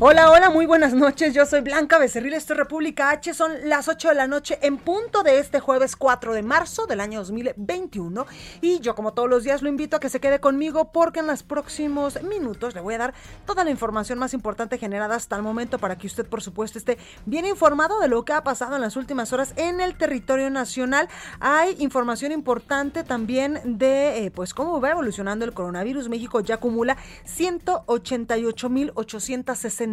Hola, hola, muy buenas noches. Yo soy Blanca Becerril, esto es República H. Son las 8 de la noche en punto de este jueves 4 de marzo del año 2021. Y yo, como todos los días, lo invito a que se quede conmigo porque en los próximos minutos le voy a dar toda la información más importante generada hasta el momento para que usted, por supuesto, esté bien informado de lo que ha pasado en las últimas horas en el territorio nacional. Hay información importante también de, eh, pues, cómo va evolucionando el coronavirus. México ya acumula 188.860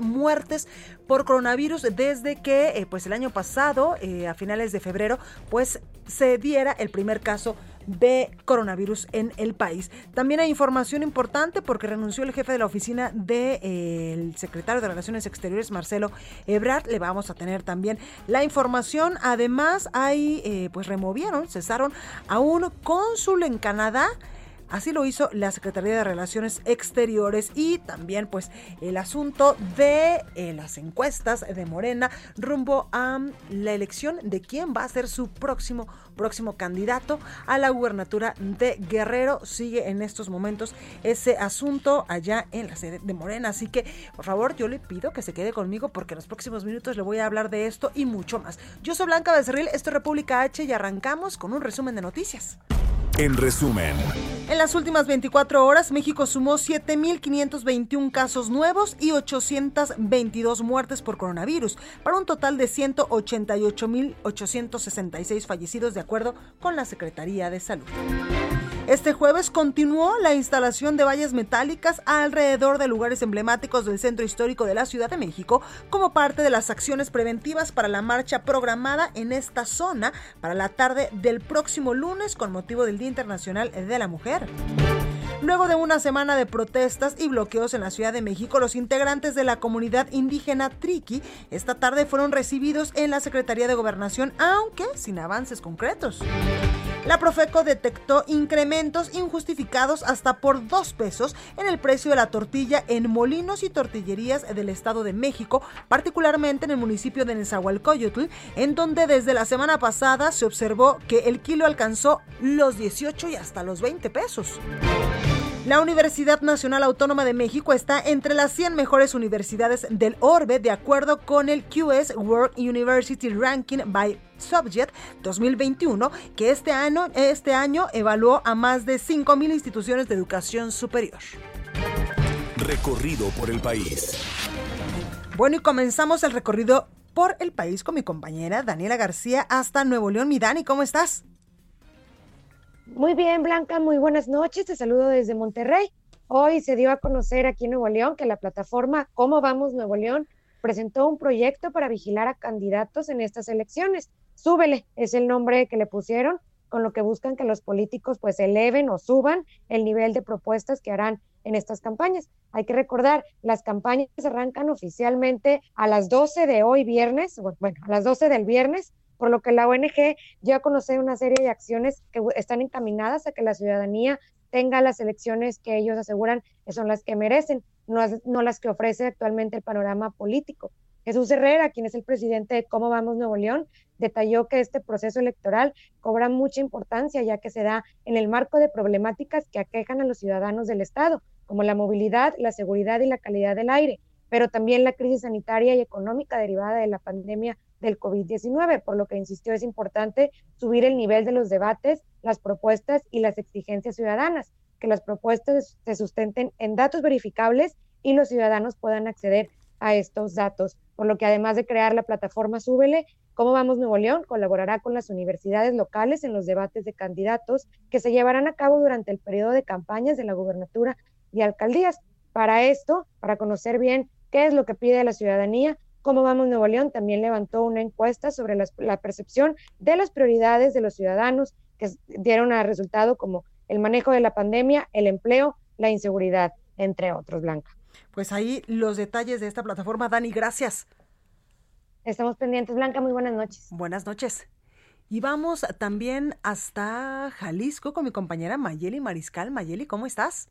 muertes por coronavirus desde que eh, pues el año pasado, eh, a finales de febrero, pues se diera el primer caso de coronavirus en el país. También hay información importante porque renunció el jefe de la oficina del eh, secretario de Relaciones Exteriores, Marcelo Ebrard. Le vamos a tener también la información. Además, hay, pues removieron, cesaron a un cónsul en Canadá Así lo hizo la Secretaría de Relaciones Exteriores y también pues el asunto de eh, las encuestas de Morena rumbo a la elección de quién va a ser su próximo próximo candidato a la gubernatura de Guerrero. Sigue en estos momentos ese asunto allá en la sede de Morena. Así que, por favor, yo le pido que se quede conmigo porque en los próximos minutos le voy a hablar de esto y mucho más. Yo soy Blanca Becerril, esto es República H y arrancamos con un resumen de noticias. En resumen. En las últimas 24 horas, México sumó 7.521 casos nuevos y 822 muertes por coronavirus, para un total de 188.866 fallecidos, de acuerdo con la Secretaría de Salud. Este jueves continuó la instalación de vallas metálicas alrededor de lugares emblemáticos del centro histórico de la Ciudad de México como parte de las acciones preventivas para la marcha programada en esta zona para la tarde del próximo lunes con motivo del Día Internacional de la Mujer. Luego de una semana de protestas y bloqueos en la Ciudad de México, los integrantes de la comunidad indígena Triqui esta tarde fueron recibidos en la Secretaría de Gobernación, aunque sin avances concretos. La Profeco detectó incrementos injustificados hasta por dos pesos en el precio de la tortilla en molinos y tortillerías del Estado de México, particularmente en el municipio de Nezahualcóyotl, en donde desde la semana pasada se observó que el kilo alcanzó los 18 y hasta los 20 pesos. La Universidad Nacional Autónoma de México está entre las 100 mejores universidades del orbe de acuerdo con el QS World University Ranking by Subject 2021, que este año, este año evaluó a más de 5.000 instituciones de educación superior. Recorrido por el país. Bueno, y comenzamos el recorrido por el país con mi compañera Daniela García hasta Nuevo León. Mi Dani, ¿cómo estás? Muy bien, Blanca, muy buenas noches. Te saludo desde Monterrey. Hoy se dio a conocer aquí en Nuevo León que la plataforma Cómo Vamos Nuevo León presentó un proyecto para vigilar a candidatos en estas elecciones. Súbele es el nombre que le pusieron, con lo que buscan que los políticos pues eleven o suban el nivel de propuestas que harán en estas campañas. Hay que recordar, las campañas arrancan oficialmente a las 12 de hoy viernes, bueno, a las 12 del viernes, por lo que la ONG ya conoce una serie de acciones que están encaminadas a que la ciudadanía tenga las elecciones que ellos aseguran que son las que merecen, no, no las que ofrece actualmente el panorama político. Jesús Herrera, quien es el presidente de Cómo Vamos Nuevo León, detalló que este proceso electoral cobra mucha importancia ya que se da en el marco de problemáticas que aquejan a los ciudadanos del Estado, como la movilidad, la seguridad y la calidad del aire, pero también la crisis sanitaria y económica derivada de la pandemia del COVID-19, por lo que insistió es importante subir el nivel de los debates, las propuestas y las exigencias ciudadanas, que las propuestas se sustenten en datos verificables y los ciudadanos puedan acceder a estos datos, por lo que además de crear la plataforma Súbele, ¿Cómo vamos Nuevo León? Colaborará con las universidades locales en los debates de candidatos que se llevarán a cabo durante el periodo de campañas de la gubernatura y alcaldías. Para esto, para conocer bien qué es lo que pide la ciudadanía, Cómo Vamos Nuevo León también levantó una encuesta sobre la percepción de las prioridades de los ciudadanos que dieron a resultado como el manejo de la pandemia, el empleo, la inseguridad, entre otros, Blanca. Pues ahí los detalles de esta plataforma. Dani, gracias. Estamos pendientes, Blanca. Muy buenas noches. Buenas noches. Y vamos también hasta Jalisco con mi compañera Mayeli Mariscal. Mayeli, ¿cómo estás?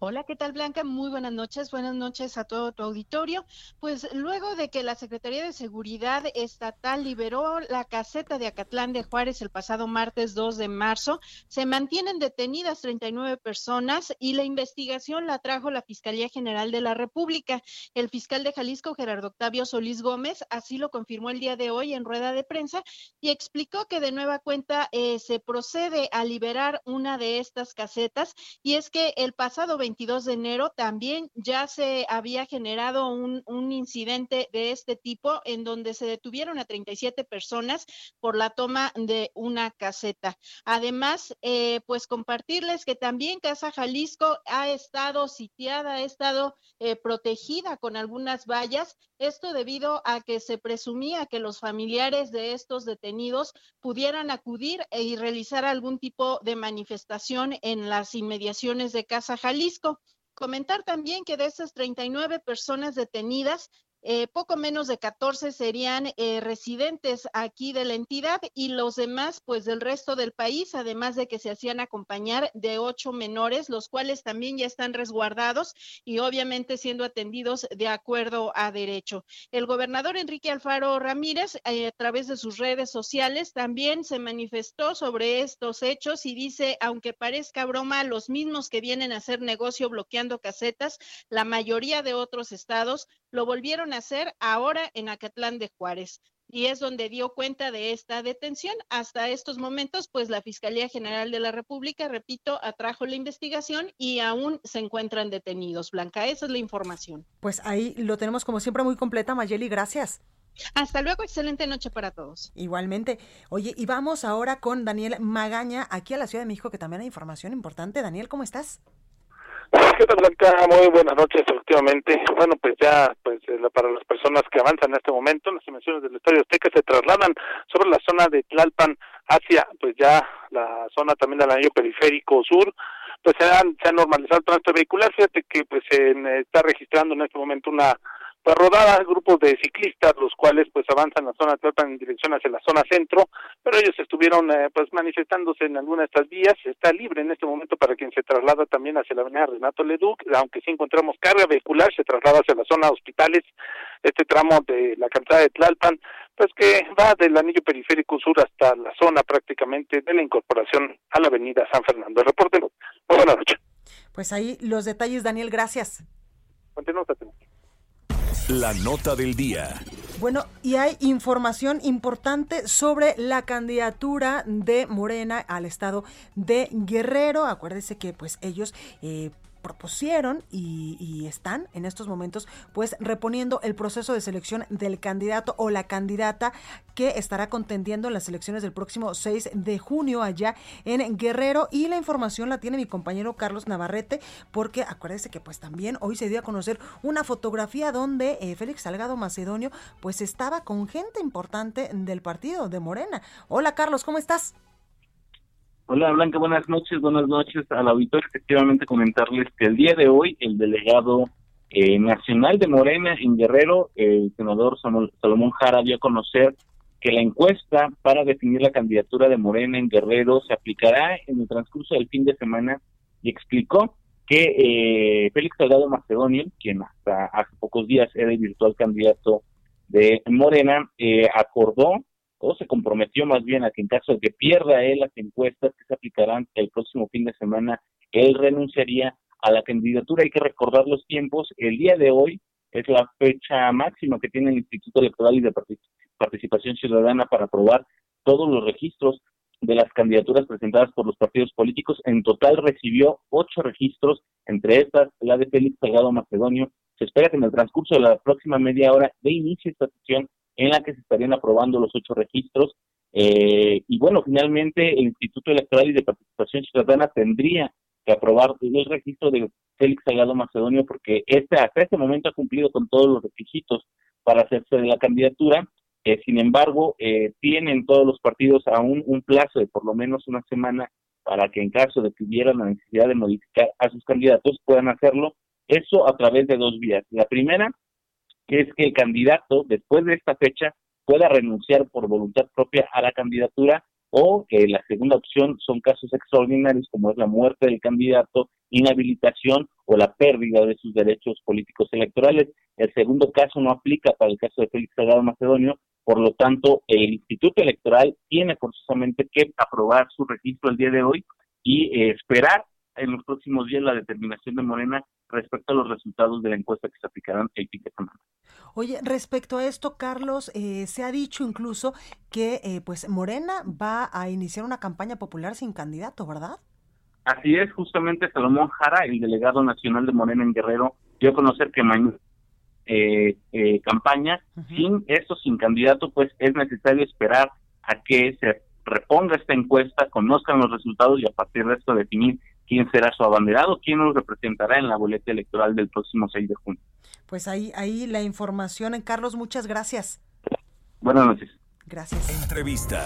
Hola, ¿qué tal Blanca? Muy buenas noches, buenas noches a todo tu auditorio. Pues luego de que la Secretaría de Seguridad Estatal liberó la caseta de Acatlán de Juárez el pasado martes 2 de marzo, se mantienen detenidas 39 personas y la investigación la trajo la Fiscalía General de la República. El fiscal de Jalisco, Gerardo Octavio Solís Gómez, así lo confirmó el día de hoy en rueda de prensa y explicó que de nueva cuenta eh, se procede a liberar una de estas casetas y es que el pasado pasado 22 de enero también ya se había generado un, incidente de este tipo en donde se detuvieron a 37 personas por la toma de una caseta. Además, eh, pues compartirles que también Casa Jalisco ha estado sitiada, ha estado eh, protegida con algunas vallas, esto debido a que se presumía que los familiares de estos detenidos pudieran acudir y realizar algún tipo de manifestación en las inmediaciones de Casa Jalisco. Comentar también que de esas 39 personas detenidas, eh, poco menos de 14 serían eh, residentes aquí de la entidad y los demás, pues del resto del país, además de que se hacían acompañar de ocho menores, los cuales también ya están resguardados y obviamente siendo atendidos de acuerdo a derecho. El gobernador Enrique Alfaro Ramírez, eh, a través de sus redes sociales, también se manifestó sobre estos hechos y dice, aunque parezca broma, los mismos que vienen a hacer negocio bloqueando casetas, la mayoría de otros estados lo volvieron a hacer ahora en Acatlán de Juárez. Y es donde dio cuenta de esta detención. Hasta estos momentos, pues la Fiscalía General de la República, repito, atrajo la investigación y aún se encuentran detenidos. Blanca, esa es la información. Pues ahí lo tenemos como siempre muy completa, Mayeli, gracias. Hasta luego, excelente noche para todos. Igualmente. Oye, y vamos ahora con Daniel Magaña, aquí a la Ciudad de México, que también hay información importante. Daniel, ¿cómo estás? ¿Qué tal, Blanca? Muy buenas noches, efectivamente. Bueno, pues ya, pues eh, para las personas que avanzan en este momento, las dimensiones del Estadio Azteca se trasladan sobre la zona de Tlalpan hacia, pues ya la zona también del anillo periférico sur, pues se, han, se ha normalizado el tránsito vehicular. Fíjate que pues se está registrando en este momento una pues rodada grupos de ciclistas, los cuales pues avanzan la zona tratan en dirección hacia la zona centro, pero ellos estuvieron eh, pues manifestándose en alguna de estas vías, está libre en este momento para quien se traslada también hacia la avenida Renato Leduc, aunque sí encontramos carga vehicular, se traslada hacia la zona hospitales, este tramo de la cantada de Tlalpan, pues que va del anillo periférico sur hasta la zona prácticamente de la incorporación a la avenida San Fernando. El reporte, muy buenas noches. Pues ahí los detalles, Daniel, gracias. Continuamos la nota del día. Bueno, y hay información importante sobre la candidatura de Morena al estado de Guerrero. Acuérdese que pues ellos eh, propusieron y, están en estos momentos pues reponiendo el proceso de selección del candidato o la candidata que estará contendiendo en las elecciones del próximo 6 de junio allá en Guerrero y la información la tiene mi compañero Carlos Navarrete porque acuérdese que pues también hoy se dio a conocer una fotografía donde eh, Félix Salgado Macedonio pues estaba con gente importante del partido de Morena. Hola Carlos, ¿cómo estás? Hola Blanca, buenas noches, buenas noches al auditorio. Efectivamente comentarles que el día de hoy el delegado eh, nacional de Morena en Guerrero, el senador Salomón Jara, dio a conocer que la encuesta para definir la candidatura de Morena en Guerrero se aplicará en el transcurso del fin de semana y explicó que eh, Félix Salgado Macedonio, quien hasta hace pocos días era el virtual candidato de Morena, eh, acordó o se comprometió más bien a que en caso de que pierda él las encuestas que se aplicarán el próximo fin de semana, él renunciaría a la candidatura. Hay que recordar los tiempos. El día de hoy es la fecha máxima que tiene el Instituto Electoral y de Participación Ciudadana para aprobar todos los registros de las candidaturas presentadas por los partidos políticos. En total recibió ocho registros, entre estas la de Félix Salgado Macedonio. Se espera que en el transcurso de la próxima media hora de inicio esta sesión en la que se estarían aprobando los ocho registros. Eh, y bueno, finalmente el Instituto Electoral y de Participación Ciudadana tendría que aprobar el registro de Félix Salgado Macedonio porque este hasta este momento ha cumplido con todos los requisitos para hacerse de la candidatura. Eh, sin embargo, eh, tienen todos los partidos aún un plazo de por lo menos una semana para que en caso de que hubiera la necesidad de modificar a sus candidatos puedan hacerlo. Eso a través de dos vías. La primera es que el candidato, después de esta fecha, pueda renunciar por voluntad propia a la candidatura o que la segunda opción son casos extraordinarios como es la muerte del candidato, inhabilitación o la pérdida de sus derechos políticos electorales. El segundo caso no aplica para el caso de Félix Salgado Macedonio, por lo tanto, el Instituto Electoral tiene forzosamente que aprobar su registro el día de hoy y esperar en los próximos días la determinación de Morena respecto a los resultados de la encuesta que se aplicarán el fin de semana. Oye, respecto a esto, Carlos, eh, se ha dicho incluso que eh, pues Morena va a iniciar una campaña popular sin candidato, ¿verdad? Así es, justamente Salomón Jara, el delegado nacional de Morena en Guerrero, dio a conocer que mañana eh, eh, campaña, sin eso, sin candidato, pues es necesario esperar a que se reponga esta encuesta, conozcan los resultados y a partir de esto definir quién será su abanderado, quién nos representará en la boleta electoral del próximo 6 de junio. Pues ahí, ahí la información. Carlos, muchas gracias. Buenas noches. Gracias. Entrevista.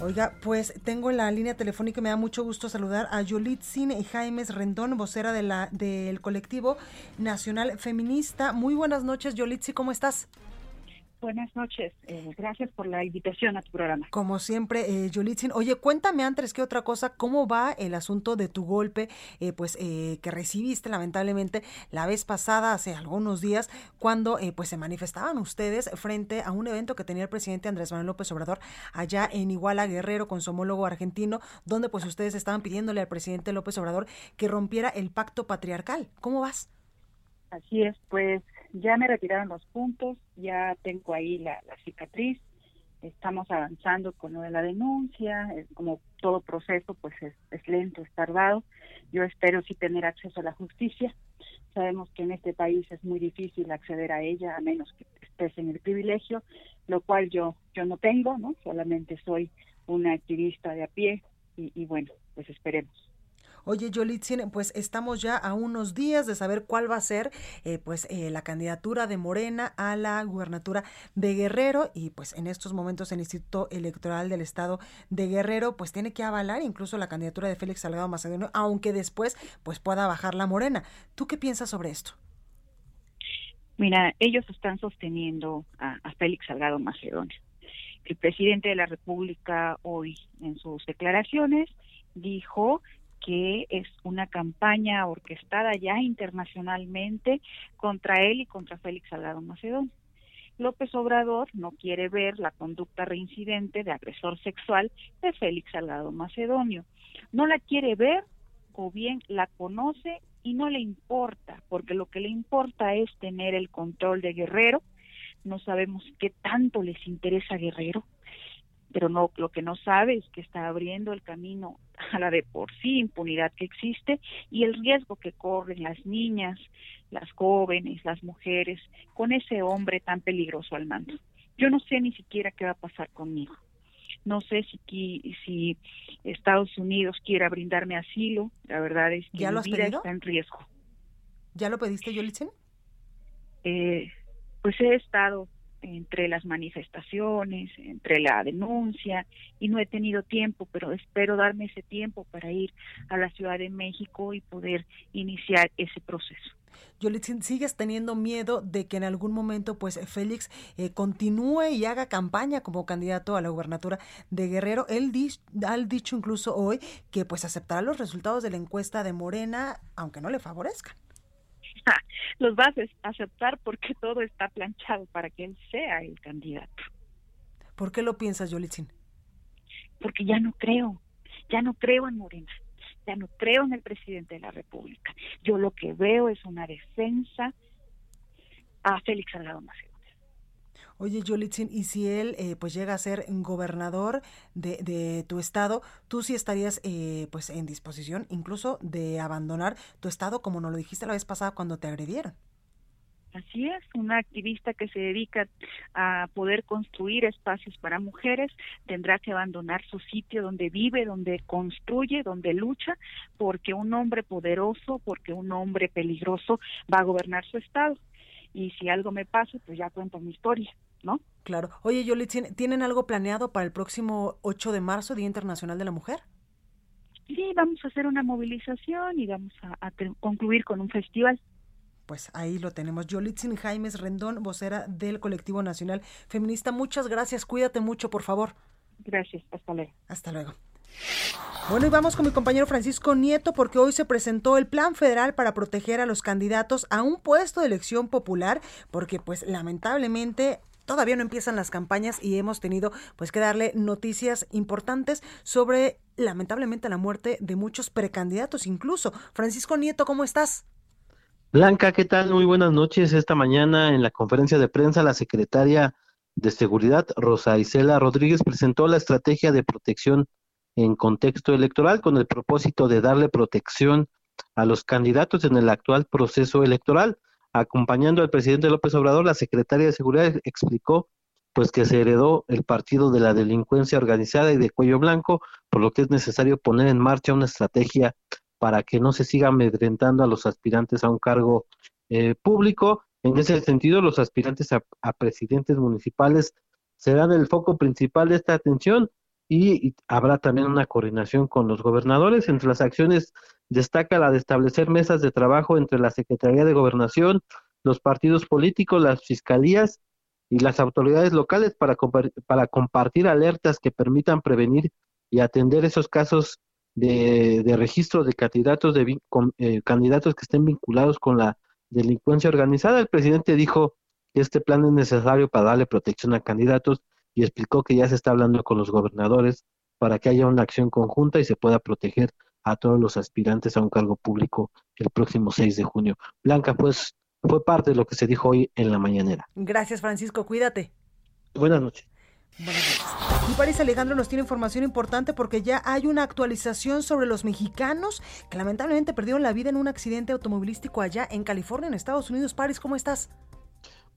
Oiga, pues tengo en la línea telefónica, me da mucho gusto saludar a Yolitzin y Jaimes Rendón, vocera de la, del colectivo nacional feminista. Muy buenas noches, Yolitzi, ¿cómo estás? Buenas noches, eh, gracias por la invitación a tu programa. Como siempre, eh, Yolitzin. Oye, cuéntame antes que otra cosa, ¿cómo va el asunto de tu golpe, eh, pues eh, que recibiste lamentablemente la vez pasada, hace algunos días, cuando pues se manifestaban ustedes frente a un evento que tenía el presidente Andrés Manuel López Obrador allá en Iguala Guerrero con su homólogo argentino, donde pues ustedes estaban pidiéndole al presidente López Obrador que rompiera el pacto patriarcal. ¿Cómo vas? Así es, pues ya me retiraron los puntos, ya tengo ahí la, cicatriz, estamos avanzando con lo de la denuncia, como todo proceso pues es, lento, es tardado, yo espero sí tener acceso a la justicia, sabemos que en este país es muy difícil acceder a ella a menos que estés en el privilegio, lo cual yo, yo no tengo, ¿no? solamente soy una activista de a pie y, y bueno, pues esperemos. Oye, Yolitzin, pues estamos ya a unos días de saber cuál va a ser eh, pues eh, la candidatura de Morena a la gubernatura de Guerrero y pues en estos momentos el Instituto Electoral del Estado de Guerrero pues tiene que avalar incluso la candidatura de Félix Salgado Macedonio, aunque después pues pueda bajar la Morena. ¿Tú qué piensas sobre esto? Mira, ellos están sosteniendo a, a Félix Salgado Macedonio. El presidente de la República hoy en sus declaraciones dijo que es una campaña orquestada ya internacionalmente contra él y contra Félix Salgado Macedonio. López Obrador no quiere ver la conducta reincidente de agresor sexual de Félix Salgado Macedonio. No la quiere ver o bien la conoce y no le importa, porque lo que le importa es tener el control de Guerrero. No sabemos qué tanto les interesa Guerrero pero no lo que no sabe es que está abriendo el camino a la de por sí impunidad que existe y el riesgo que corren las niñas, las jóvenes, las mujeres con ese hombre tan peligroso al mando. Yo no sé ni siquiera qué va a pasar conmigo. No sé si, si Estados Unidos quiera brindarme asilo. La verdad es que mi vida está en riesgo. ¿Ya lo pediste, Yolitzen? Eh, pues he estado entre las manifestaciones, entre la denuncia, y no he tenido tiempo, pero espero darme ese tiempo para ir a la Ciudad de México y poder iniciar ese proceso. Yolitzin, ¿sigues teniendo miedo de que en algún momento pues Félix eh, continúe y haga campaña como candidato a la gubernatura de Guerrero? Él ha dicho incluso hoy que pues aceptará los resultados de la encuesta de Morena, aunque no le favorezcan. los vas a aceptar porque todo está planchado para que él sea el candidato. ¿Por qué lo piensas, Yolitzin? Porque ya no creo, ya no creo en Morena, ya no creo en el presidente de la República. Yo lo que veo es una defensa a Félix Salgado Macedonio. Oye, Yolitzin, y si él eh, pues llega a ser gobernador de, de tu estado, tú sí estarías eh, pues en disposición incluso de abandonar tu estado, como nos lo dijiste la vez pasada cuando te agredieron. Así es, una activista que se dedica a poder construir espacios para mujeres tendrá que abandonar su sitio donde vive, donde construye, donde lucha, porque un hombre poderoso, porque un hombre peligroso va a gobernar su estado. Y si algo me pasa, pues ya cuento mi historia, ¿no? Claro. Oye, Yoli, ¿tienen algo planeado para el próximo 8 de marzo, Día Internacional de la Mujer? Sí, vamos a hacer una movilización y vamos a, a concluir con un festival pues ahí lo tenemos. Yolitzin Jaimes Rendón, vocera del Colectivo Nacional Feminista. Muchas gracias. Cuídate mucho, por favor. Gracias. Hasta luego. Hasta luego. Bueno, y vamos con mi compañero Francisco Nieto porque hoy se presentó el plan federal para proteger a los candidatos a un puesto de elección popular porque pues lamentablemente todavía no empiezan las campañas y hemos tenido pues que darle noticias importantes sobre lamentablemente la muerte de muchos precandidatos incluso. Francisco Nieto, ¿cómo estás? Blanca, ¿qué tal? Muy buenas noches. Esta mañana en la conferencia de prensa la secretaria de Seguridad, Rosa Isela Rodríguez, presentó la estrategia de protección en contexto electoral con el propósito de darle protección a los candidatos en el actual proceso electoral. Acompañando al presidente López Obrador, la secretaria de Seguridad explicó pues que se heredó el partido de la delincuencia organizada y de cuello blanco, por lo que es necesario poner en marcha una estrategia para que no se siga amedrentando a los aspirantes a un cargo eh, público. En ese sentido, los aspirantes a, presidentes municipales serán el foco principal de esta atención y, habrá también una coordinación con los gobernadores. Entre las acciones destaca la de establecer mesas de trabajo entre la Secretaría de Gobernación, los partidos políticos, las fiscalías y las autoridades locales para, para compartir alertas que permitan prevenir y atender esos casos de, registro de candidatos, de, eh, candidatos que estén vinculados con la delincuencia organizada. El presidente dijo que este plan es necesario para darle protección a candidatos y explicó que ya se está hablando con los gobernadores para que haya una acción conjunta y se pueda proteger a todos los aspirantes a un cargo público el próximo 6 de junio. Blanca, pues fue parte de lo que se dijo hoy en la mañanera. Gracias, Francisco. Cuídate. Buenas noches. Y París Alejandro nos tiene información importante porque ya hay una actualización sobre los mexicanos que lamentablemente perdieron la vida en un accidente automovilístico allá en California, en Estados Unidos. París, ¿cómo estás?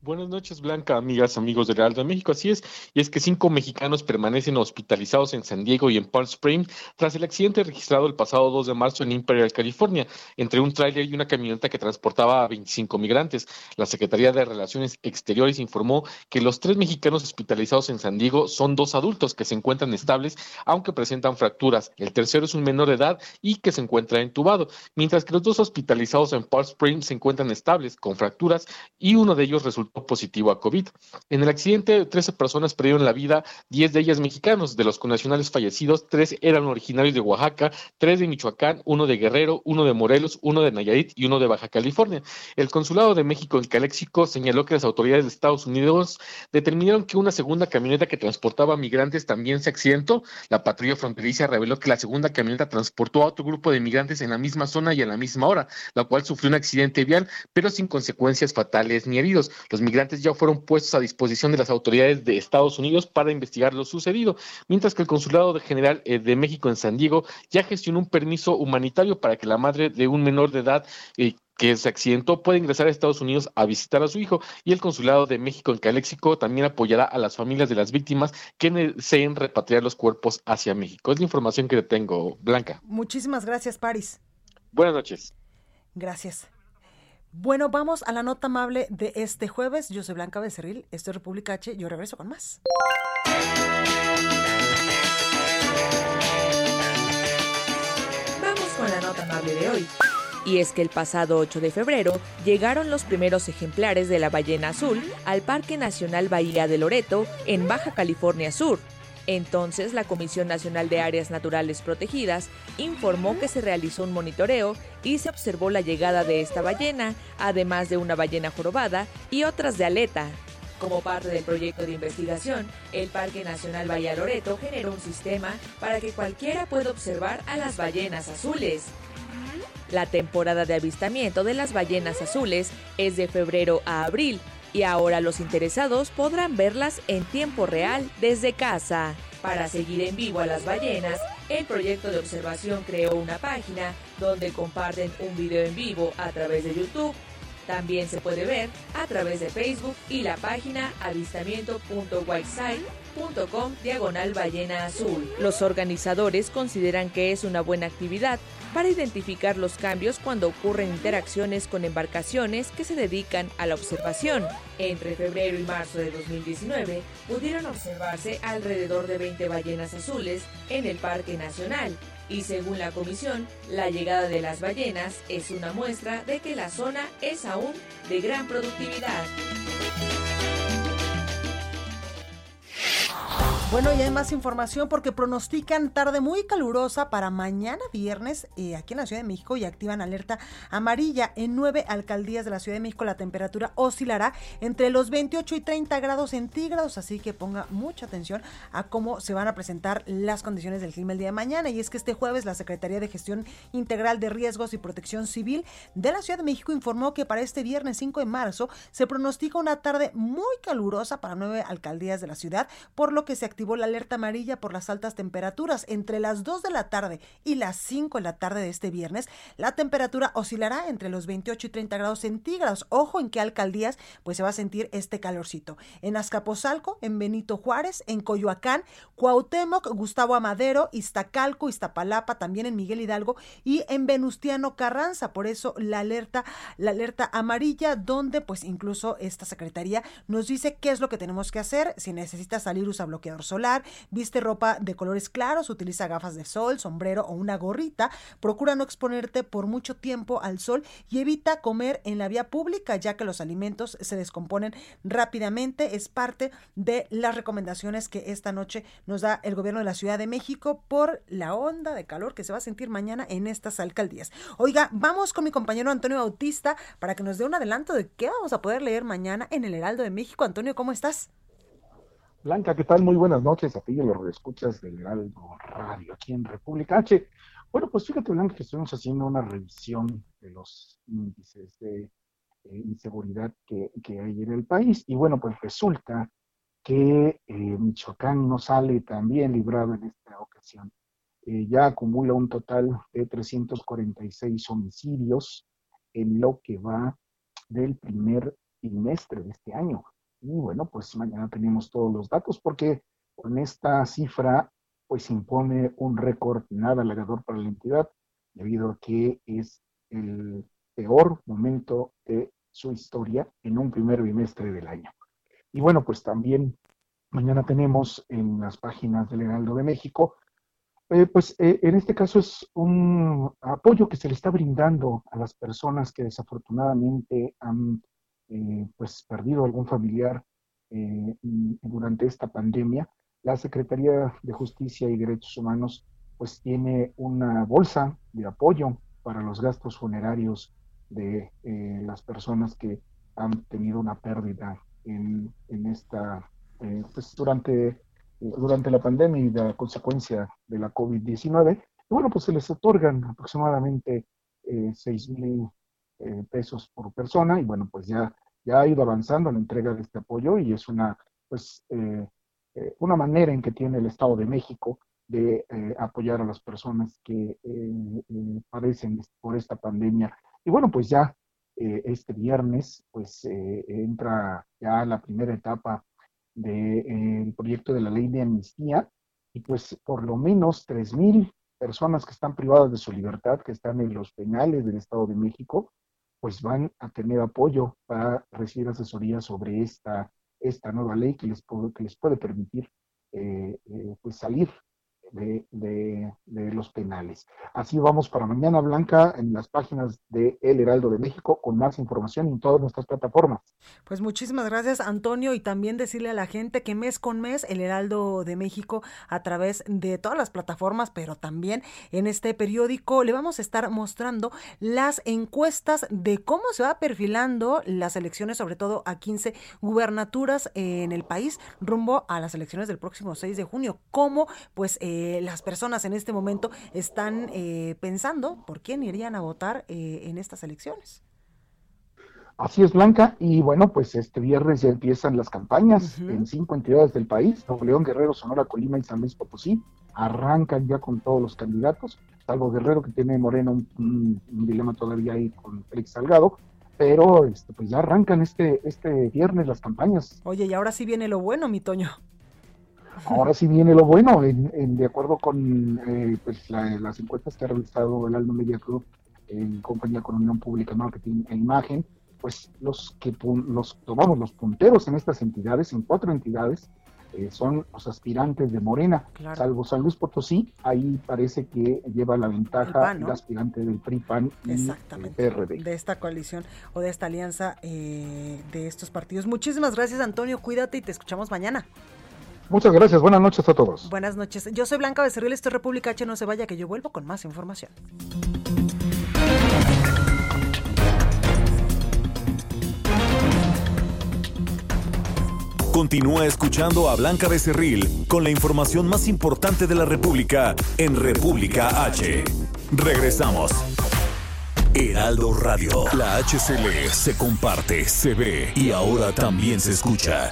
Buenas noches, Blanca, amigas, amigos de Real de México. Así es, y es que cinco mexicanos permanecen hospitalizados en San Diego y en Palm Springs tras el accidente registrado el pasado 2 de marzo en Imperial, California, entre un tráiler y una camioneta que transportaba a 25 migrantes. La Secretaría de Relaciones Exteriores informó que los tres mexicanos hospitalizados en San Diego son dos adultos que se encuentran estables, aunque presentan fracturas. El tercero es un menor de edad y que se encuentra entubado, mientras que los dos hospitalizados en Palm Springs se encuentran estables, con fracturas, y uno de ellos positivo a COVID. En el accidente, 13 personas perdieron la vida, 10 de ellas mexicanos. De los connacionales fallecidos, 3 eran originarios de Oaxaca, 3 de Michoacán, uno de Guerrero, uno de Morelos, uno de Nayarit y uno de Baja California. El Consulado de México en Caléxico señaló que las autoridades de Estados Unidos determinaron que una segunda camioneta que transportaba migrantes también se accidentó. La patrulla fronteriza reveló que la segunda camioneta transportó a otro grupo de migrantes en la misma zona y a la misma hora, la cual sufrió un accidente vial, pero sin consecuencias fatales ni heridos. Los migrantes ya fueron puestos a disposición de las autoridades de Estados Unidos para investigar lo sucedido, mientras que el Consulado General eh, de México en San Diego ya gestionó un permiso humanitario para que la madre de un menor de edad eh, que se accidentó pueda ingresar a Estados Unidos a visitar a su hijo y el Consulado de México en Caléxico también apoyará a las familias de las víctimas que deseen repatriar los cuerpos hacia México. Es la información que tengo, Blanca. Muchísimas gracias, Paris. Buenas noches. Gracias. Bueno, vamos a la nota amable de este jueves. Yo soy Blanca Becerril, esto es República H, yo regreso con más. Vamos con la nota amable de hoy. Y es que el pasado 8 de febrero llegaron los primeros ejemplares de la ballena azul al Parque Nacional Bahía de Loreto en Baja California Sur, entonces, la Comisión Nacional de Áreas Naturales Protegidas informó que se realizó un monitoreo y se observó la llegada de esta ballena, además de una ballena jorobada y otras de aleta. Como parte del proyecto de investigación, el Parque Nacional Bahía Loreto generó un sistema para que cualquiera pueda observar a las ballenas azules. La temporada de avistamiento de las ballenas azules es de febrero a abril y ahora los interesados podrán verlas en tiempo real desde casa. Para seguir en vivo a las ballenas, el proyecto de observación creó una página donde comparten un video en vivo a través de YouTube. También se puede ver a través de Facebook y la página avistamiento.whiteside.com diagonal ballena azul. Los organizadores consideran que es una buena actividad para identificar los cambios cuando ocurren interacciones con embarcaciones que se dedican a la observación. Entre febrero y marzo de 2019 pudieron observarse alrededor de 20 ballenas azules en el Parque Nacional y según la comisión, la llegada de las ballenas es una muestra de que la zona es aún de gran productividad. Bueno, y hay más información porque pronostican tarde muy calurosa para mañana viernes eh, aquí en la Ciudad de México y activan alerta amarilla. En nueve alcaldías de la Ciudad de México la temperatura oscilará entre los 28 y 30 grados centígrados, así que ponga mucha atención a cómo se van a presentar las condiciones del clima el día de mañana. Y es que este jueves la Secretaría de Gestión Integral de Riesgos y Protección Civil de la Ciudad de México informó que para este viernes 5 de marzo se pronostica una tarde muy calurosa para nueve alcaldías de la ciudad, por lo que se activó la alerta amarilla por las altas temperaturas. Entre las 2 de la tarde y las 5 de la tarde de este viernes, la temperatura oscilará entre los 28 y 30 grados centígrados. Ojo en qué alcaldías pues se va a sentir este calorcito. En Azcapotzalco, en Benito Juárez, en Coyoacán, Cuauhtémoc, Gustavo Amadero, Iztacalco, Iztapalapa, también en Miguel Hidalgo y en Venustiano Carranza. Por eso la alerta, la alerta amarilla, donde pues incluso esta secretaría nos dice qué es lo que tenemos que hacer. Si necesita salir, usa bloqueador solar, viste ropa de colores claros, utiliza gafas de sol, sombrero o una gorrita, procura no exponerte por mucho tiempo al sol y evita comer en la vía pública ya que los alimentos se descomponen rápidamente. Es parte de las recomendaciones que esta noche nos da el gobierno de la Ciudad de México por la onda de calor que se va a sentir mañana en estas alcaldías. Oiga, vamos con mi compañero Antonio Bautista para que nos dé un adelanto de qué vamos a poder leer mañana en el Heraldo de México. Antonio, ¿cómo estás? Blanca, ¿qué tal? Muy buenas noches a ti y a los escuchas del Heraldo Radio aquí en República H. Bueno, pues fíjate, Blanca, que estuvimos haciendo una revisión de los índices de eh, inseguridad que, hay en el país y bueno, pues resulta que eh, Michoacán no sale tan bien librado en esta ocasión. Eh, ya acumula un total de 346 homicidios en lo que va del primer trimestre de este año. Y bueno, pues mañana tenemos todos los datos porque con esta cifra pues impone un récord nada halagador para la entidad debido a que es el peor momento de su historia en un primer bimestre del año. Y bueno, pues también mañana tenemos en las páginas del Heraldo de México, eh, pues eh, en este caso es un apoyo que se le está brindando a las personas que desafortunadamente han eh, pues perdido algún familiar eh, durante esta pandemia, la Secretaría de Justicia y Derechos Humanos pues tiene una bolsa de apoyo para los gastos funerarios de eh, las personas que han tenido una pérdida en, en esta, pues durante, durante la pandemia y la consecuencia de la COVID-19. bueno, pues se les otorgan aproximadamente eh, 6 mil eh, pesos por persona y bueno, pues ya, ya ha ido avanzando la entrega de este apoyo y es una, pues, eh, eh, una manera en que tiene el Estado de México de apoyar a las personas que padecen por esta pandemia. Y bueno, pues ya este viernes, pues entra ya la primera etapa del proyecto de la ley de amnistía y pues por lo menos 3.000 personas que están privadas de su libertad, que están en los penales del Estado de México, pues van a tener apoyo para recibir asesoría sobre esta, esta nueva ley que les, puede, que les puede permitir eh, eh, pues salir de, los penales. Así vamos para mañana, Blanca, en las páginas de El Heraldo de México con más información en todas nuestras plataformas. Pues muchísimas gracias, Antonio, y también decirle a la gente que mes con mes El Heraldo de México a través de todas las plataformas, pero también en este periódico le vamos a estar mostrando las encuestas de cómo se va perfilando las elecciones, sobre todo a 15 gubernaturas en el país, rumbo a las elecciones del próximo 6 de junio. Cómo, pues, eh, eh, las personas en este momento están eh, pensando por quién irían a votar eh, en estas elecciones. Así es, Blanca. Y bueno, pues este viernes ya empiezan las campañas en cinco entidades del país, Nuevo León, Guerrero, Sonora, Colima y San Luis Potosí. Arrancan ya con todos los candidatos, salvo Guerrero que tiene Moreno un, dilema todavía ahí con Félix Salgado. pero este, pues ya arrancan este, este viernes las campañas. Oye, y ahora sí viene lo bueno, mi Toño. Ahora sí viene lo bueno, en, de acuerdo con eh, pues las encuestas que ha realizado el Alma Media Club en compañía con Unión Pública, Marketing e Imagen, pues los que los tomamos los punteros en estas entidades, en cuatro entidades, eh, son los aspirantes de Morena, salvo San Luis Potosí, ahí parece que lleva la ventaja el, aspirante del PRI, PAN y PRD. De esta coalición o de esta alianza eh, de estos partidos. Muchísimas gracias, Antonio. Cuídate y te escuchamos mañana. Muchas gracias. Buenas noches a todos. Buenas noches. Yo soy Blanca Becerril, esto es República H. No se vaya, que yo vuelvo con más información. Continúa escuchando a Blanca Becerril con la información más importante de la República en República H. Regresamos. Heraldo Radio, la HCL se comparte, se ve y ahora también se escucha.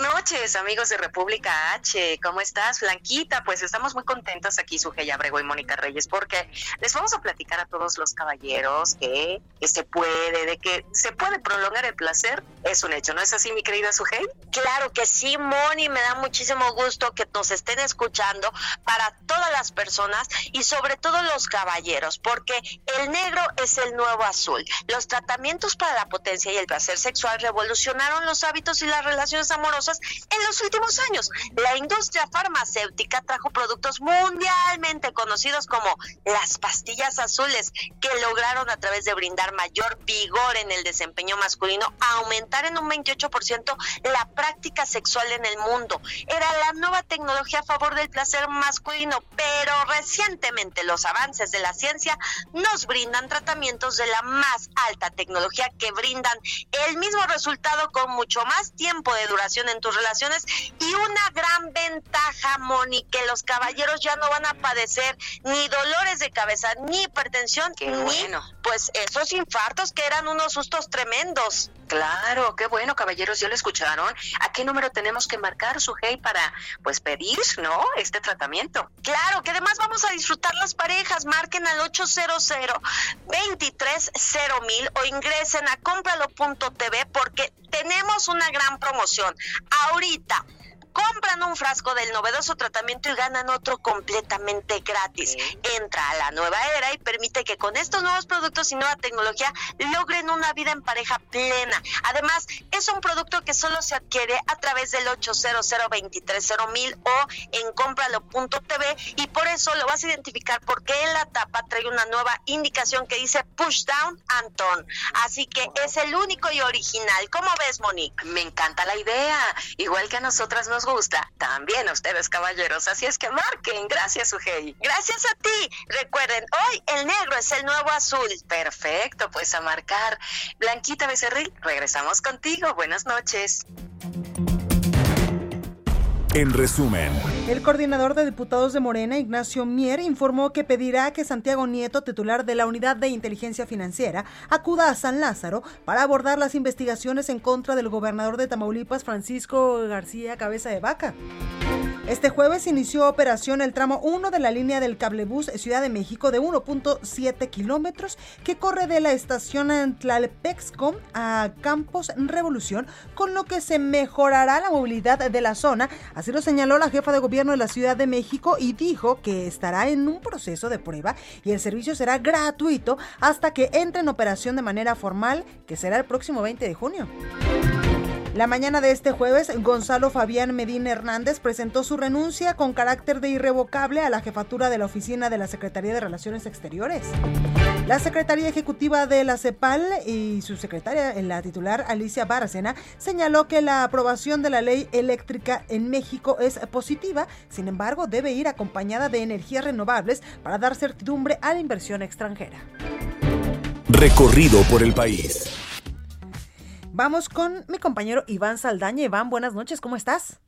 noches, amigos de República H. ¿Cómo estás, Blanquita? Pues estamos muy contentos aquí, Sujei Abrego y Mónica Reyes, porque les vamos a platicar a todos los caballeros que, se puede, de que se puede prolongar el placer. Es un hecho, ¿no es así, mi querida Sujei? Claro que sí, Moni. Me da muchísimo gusto que nos estén escuchando para todas las personas y sobre todo los caballeros, porque el negro es el nuevo azul. Los tratamientos para la potencia y el placer sexual revolucionaron los hábitos y las relaciones amorosas en los últimos años. La industria farmacéutica trajo productos mundialmente conocidos como las pastillas azules, que lograron a través de brindar mayor vigor en el desempeño masculino, aumentar en un 28% la práctica sexual en el mundo. Era la nueva tecnología a favor del placer masculino, pero recientemente los avances de la ciencia nos brindan tratamientos de la más alta tecnología que brindan el mismo resultado con mucho más tiempo de duración en tus relaciones y una gran ventaja, Moni, que los caballeros ya no van a padecer ni dolores de cabeza, ni hipertensión, ni bueno. pues esos infartos que eran unos sustos tremendos. Claro, qué bueno, caballeros, ya lo escucharon. ¿A qué número tenemos que marcar su hey para pues pedir, ¿no? Este tratamiento. Claro, que además vamos a disfrutar las parejas. Marquen al 800 mil o ingresen a cómpralo.tv porque tenemos una gran promoción. Ahorita compran un frasco del novedoso tratamiento y ganan otro completamente gratis. Entra a la nueva era y permite que con estos nuevos productos y nueva tecnología logren una vida en pareja plena. Además, es un producto que solo se adquiere a través del 800 mil o en cómpralo.tv y por eso lo vas a identificar porque en la tapa trae una nueva indicación que dice push down Anton. Así que es el único y original. ¿Cómo ves, Monique? Me encanta la idea. Igual que a nosotras nos gusta. También a ustedes, caballeros. Así es que marquen. Gracias, Ugei. Gracias a ti. Recuerden, hoy el negro es el nuevo azul. Perfecto, pues a marcar. Blanquita Becerril, regresamos contigo. Buenas noches. En resumen, el coordinador de diputados de Morena, Ignacio Mier, informó que pedirá que Santiago Nieto, titular de la Unidad de Inteligencia Financiera, acuda a San Lázaro para abordar las investigaciones en contra del gobernador de Tamaulipas, Francisco García Cabeza de Vaca. Este jueves inició operación el tramo 1 de la línea del cablebús Ciudad de México de 1.7 kilómetros que corre de la estación Tlalpexco a Campos Revolución, con lo que se mejorará la movilidad de la zona. Así lo señaló la jefa de gobierno de la Ciudad de México y dijo que estará en un proceso de prueba y el servicio será gratuito hasta que entre en operación de manera formal, que será el próximo 20 de junio. La mañana de este jueves, Gonzalo Fabián Medina Hernández presentó su renuncia con carácter de irrevocable a la jefatura de la oficina de la Secretaría de Relaciones Exteriores. La Secretaría Ejecutiva de la CEPAL y su secretaria, la titular Alicia Bárcena, señaló que la aprobación de la ley eléctrica en México es positiva, sin embargo, debe ir acompañada de energías renovables para dar certidumbre a la inversión extranjera. Recorrido por el país. Vamos con mi compañero Iván Saldaña. Iván, buenas noches, ¿cómo estás?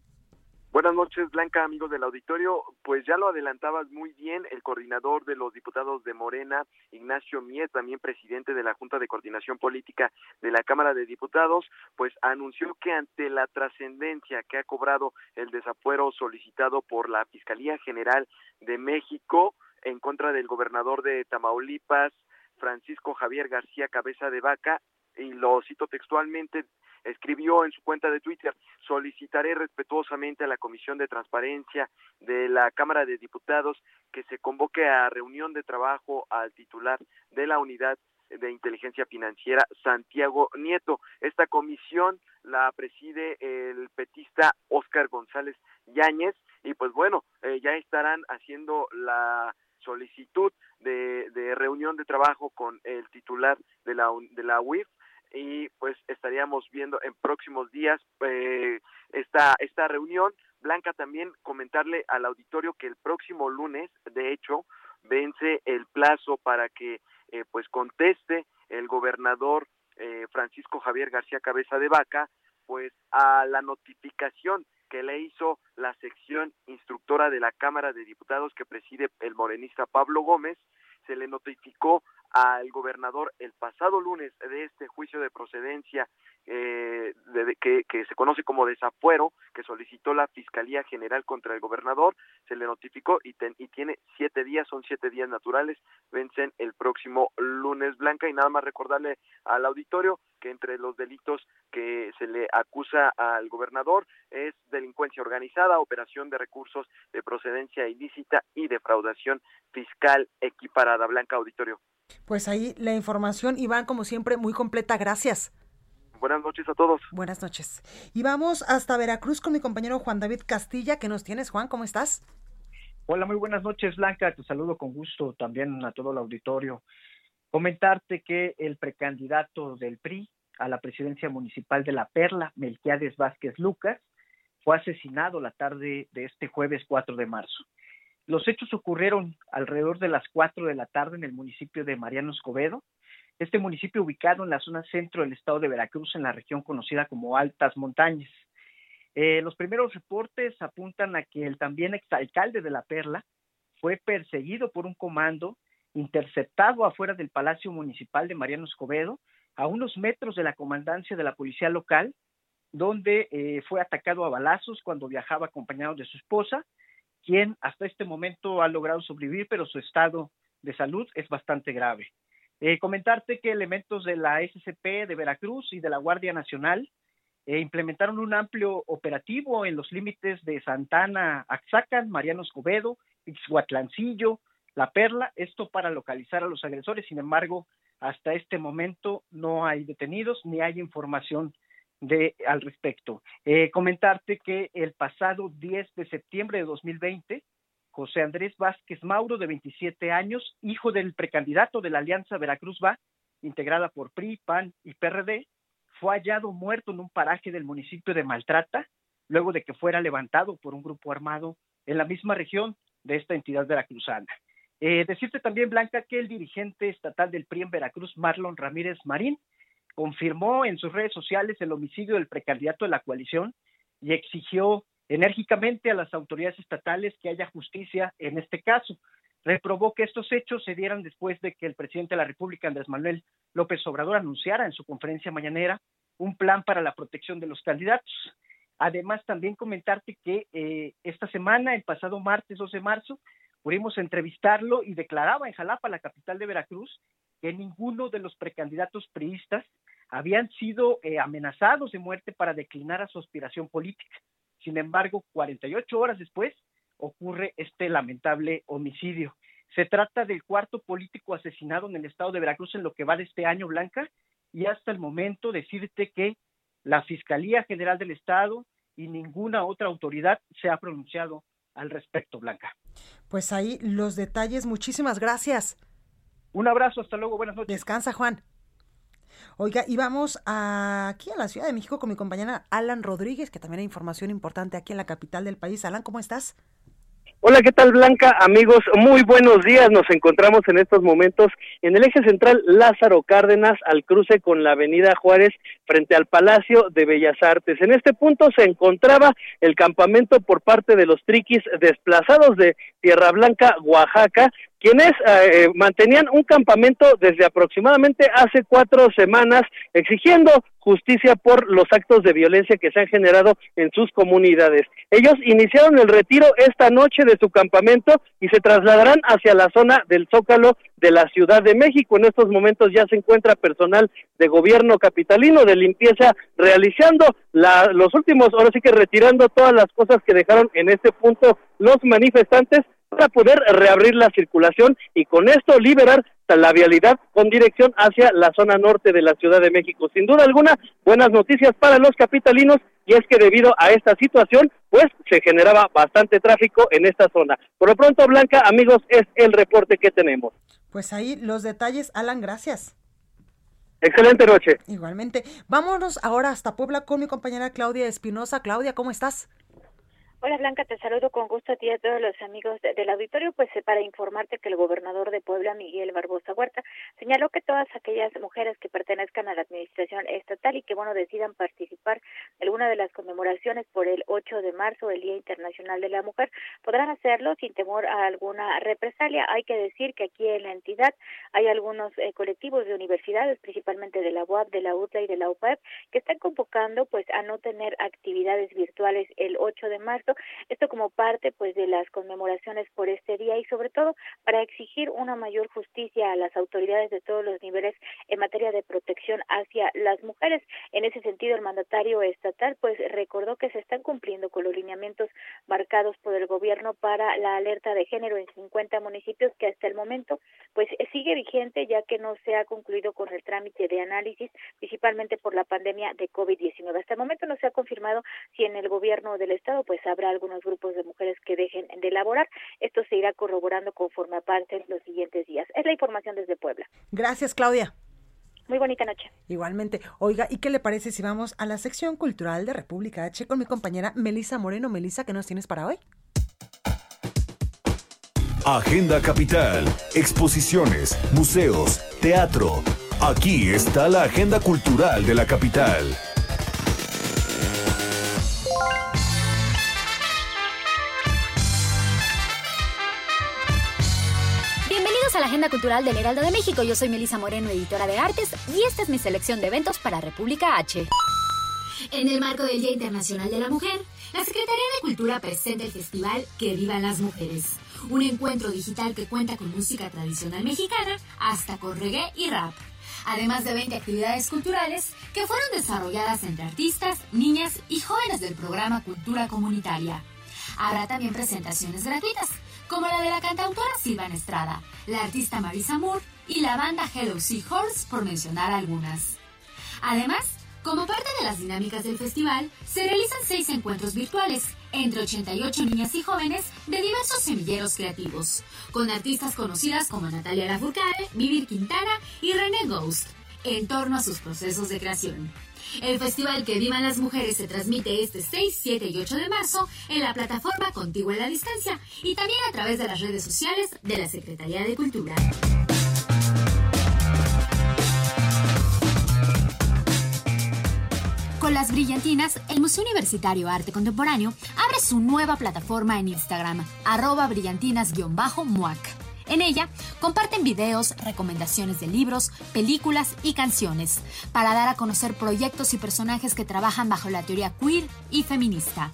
Buenas noches, Blanca, amigos del auditorio. Pues ya lo adelantabas muy bien, el coordinador de los diputados de Morena, Ignacio Miet, también presidente de la Junta de Coordinación Política de la Cámara de Diputados, pues anunció que ante la trascendencia que ha cobrado el desafuero solicitado por la Fiscalía General de México en contra del gobernador de Tamaulipas, Francisco Javier García Cabeza de Vaca, y lo cito textualmente, escribió en su cuenta de Twitter, solicitaré respetuosamente a la Comisión de Transparencia de la Cámara de Diputados que se convoque a reunión de trabajo al titular de la unidad de inteligencia financiera Santiago Nieto. Esta comisión la preside el petista Óscar González Yáñez y pues bueno, eh, ya estarán haciendo la solicitud de, de, reunión de trabajo con el titular de la, de la UIF y pues estaríamos viendo en próximos días eh, esta, esta reunión. Blanca, también comentarle al auditorio que el próximo lunes, de hecho, vence el plazo para que eh, pues conteste el gobernador eh, Francisco Javier García Cabeza de Vaca pues a la notificación que le hizo la sección instructora de la Cámara de Diputados que preside el morenista Pablo Gómez, se le notificó al gobernador el pasado lunes de este juicio de procedencia eh, de, que, que, se conoce como desafuero que solicitó la Fiscalía General contra el gobernador, se le notificó y, ten, y tiene siete días, son siete días naturales, vencen el próximo lunes blanca y nada más recordarle al auditorio que entre los delitos que se le acusa al gobernador es delincuencia organizada, operación de recursos de procedencia ilícita y defraudación fiscal equiparada. Blanca Auditorio. Pues ahí la información, Iván, como siempre, muy completa. Gracias. Buenas noches a todos. Buenas noches. Y vamos hasta Veracruz con mi compañero Juan David Castilla. ¿Qué nos tienes, Juan? ¿Cómo estás? Hola, muy buenas noches, Blanca. Te saludo con gusto también a todo el auditorio. Comentarte que el precandidato del PRI a la presidencia municipal de La Perla, Melquiades Vázquez Lucas, fue asesinado la tarde de este jueves 4 de marzo. Los hechos ocurrieron alrededor de las 4 de la tarde en el municipio de Mariano Escobedo, este municipio ubicado en la zona centro del estado de Veracruz, en la región conocida como Altas Montañas. Eh, los primeros reportes apuntan a que el también exalcalde de La Perla fue perseguido por un comando interceptado afuera del Palacio Municipal de Mariano Escobedo, a unos metros de la comandancia de la policía local, donde eh, fue atacado a balazos cuando viajaba acompañado de su esposa, quien hasta este momento ha logrado sobrevivir, pero su estado de salud es bastante grave. Eh, comentarte que elementos de la SCP de Veracruz y de la Guardia Nacional eh, implementaron un amplio operativo en los límites de Santana, Axacan, Mariano Escobedo, Ixhuatlancillo, La Perla, esto para localizar a los agresores. Sin embargo, hasta este momento no hay detenidos ni hay información de, al respecto. Eh, comentarte que el pasado 10 de septiembre de 2020, José Andrés Vázquez Mauro, de 27 años, hijo del precandidato de la Alianza Veracruz Va, integrada por PRI, PAN y PRD, fue hallado muerto en un paraje del municipio de Maltrata, luego de que fuera levantado por un grupo armado en la misma región de esta entidad veracruzana. Eh, decirte también, Blanca, que el dirigente estatal del PRI en Veracruz, Marlon Ramírez Marín, confirmó en sus redes sociales el homicidio del precandidato de la coalición y exigió enérgicamente a las autoridades estatales que haya justicia en este caso. Reprobó que estos hechos se dieran después de que el presidente de la República, Andrés Manuel López Obrador, anunciara en su conferencia mañanera un plan para la protección de los candidatos. Además, también comentarte que eh, esta semana, el pasado martes 12 de marzo, pudimos entrevistarlo y declaraba en Jalapa, la capital de Veracruz, que ninguno de los precandidatos priistas habían sido eh, amenazados de muerte para declinar a su aspiración política. Sin embargo, 48 horas después ocurre este lamentable homicidio. Se trata del cuarto político asesinado en el estado de Veracruz en lo que va de este año, Blanca, y hasta el momento decirte que la Fiscalía General del Estado y ninguna otra autoridad se ha pronunciado al respecto, Blanca. Pues ahí los detalles, muchísimas gracias. Un abrazo, hasta luego, buenas noches. Descansa, Juan. Oiga, y vamos aquí a la Ciudad de México con mi compañera Alan Rodríguez, que también hay información importante aquí en la capital del país. Alan, ¿cómo estás? Hola, ¿qué tal Blanca? Amigos, muy buenos días. Nos encontramos en estos momentos en el eje central Lázaro Cárdenas, al cruce con la Avenida Juárez, frente al Palacio de Bellas Artes. En este punto se encontraba el campamento por parte de los triquis desplazados de Tierra Blanca, Oaxaca, quienes eh, mantenían un campamento desde aproximadamente hace cuatro semanas exigiendo justicia por los actos de violencia que se han generado en sus comunidades. Ellos iniciaron el retiro esta noche de su campamento y se trasladarán hacia la zona del Zócalo de la Ciudad de México. En estos momentos ya se encuentra personal de gobierno capitalino de limpieza realizando los últimos, ahora sí que retirando todas las cosas que dejaron en este punto los manifestantes para poder reabrir la circulación y con esto liberar la vialidad con dirección hacia la zona norte de la Ciudad de México. Sin duda alguna, buenas noticias para los capitalinos y es que debido a esta situación, pues se generaba bastante tráfico en esta zona. Por lo pronto, Blanca, amigos, es el reporte que tenemos. Pues ahí los detalles, Alan, gracias. Excelente noche. Igualmente. Vámonos ahora hasta Puebla con mi compañera Claudia Espinosa. Claudia, ¿cómo estás? Hola Blanca, te saludo con gusto a ti y a todos los amigos del auditorio, pues eh, para informarte que el gobernador de Puebla, Miguel Barbosa Huerta, señaló que todas aquellas mujeres que pertenezcan a la administración estatal y que, bueno, decidan participar en alguna de las conmemoraciones por el 8 de marzo, el Día Internacional de la Mujer, podrán hacerlo sin temor a alguna represalia. Hay que decir que aquí en la entidad hay algunos eh, colectivos de universidades, principalmente de la UAP, de la UTLA y de la UPAEP, que están convocando pues a no tener actividades virtuales el 8 de marzo esto como parte pues de las conmemoraciones por este día y sobre todo para exigir una mayor justicia a las autoridades de todos los niveles en materia de protección hacia las mujeres. En ese sentido, el mandatario estatal pues recordó que se están cumpliendo con los lineamientos marcados por el gobierno para la alerta de género en 50 municipios que hasta el momento pues sigue vigente ya que no se ha concluido con el trámite de análisis principalmente por la pandemia de COVID-19. Hasta el momento no se ha confirmado si en el gobierno del estado pues habrá algunos grupos de mujeres que dejen de elaborar. Esto se irá corroborando conforme en los siguientes días. Es la información desde Puebla. Gracias, Claudia. Muy bonita noche. Igualmente. Oiga, ¿y qué le parece si vamos a la sección cultural de República H con mi compañera Melisa Moreno? Melisa, ¿qué nos tienes para hoy? Agenda Capital, exposiciones, museos, teatro. Aquí está la agenda cultural de la capital. Agenda Cultural del Heraldo de México. Yo soy Melisa Moreno, editora de artes, y esta es mi selección de eventos para República H. En el marco del Día Internacional de la Mujer, la Secretaría de Cultura presenta el festival Que Vivan las Mujeres, un encuentro digital que cuenta con música tradicional mexicana hasta con reggae y rap además de 20 actividades culturales que fueron desarrolladas entre artistas, niñas y jóvenes del programa Cultura Comunitaria. Habrá también presentaciones gratuitas, como la de la cantautora Silvana Estrada, la artista Marisa Moore y la banda Hello Seahorse, por mencionar algunas. Además, como parte de las dinámicas del festival, se realizan seis encuentros virtuales entre 88 niñas y jóvenes de diversos semilleros creativos, con artistas conocidas como Natalia Lafourcade, Vivir Quintana y René Ghost, en torno a sus procesos de creación. El festival Que Vivan las Mujeres se transmite este 6, 7 y 8 de marzo en la plataforma Contigo en la Distancia y también a través de las redes sociales de la Secretaría de Cultura. Con las brillantinas, el Museo Universitario Arte Contemporáneo abre su nueva plataforma en Instagram, arroba brillantinas-muac. En ella comparten videos, recomendaciones de libros, películas y canciones para dar a conocer proyectos y personajes que trabajan bajo la teoría queer y feminista.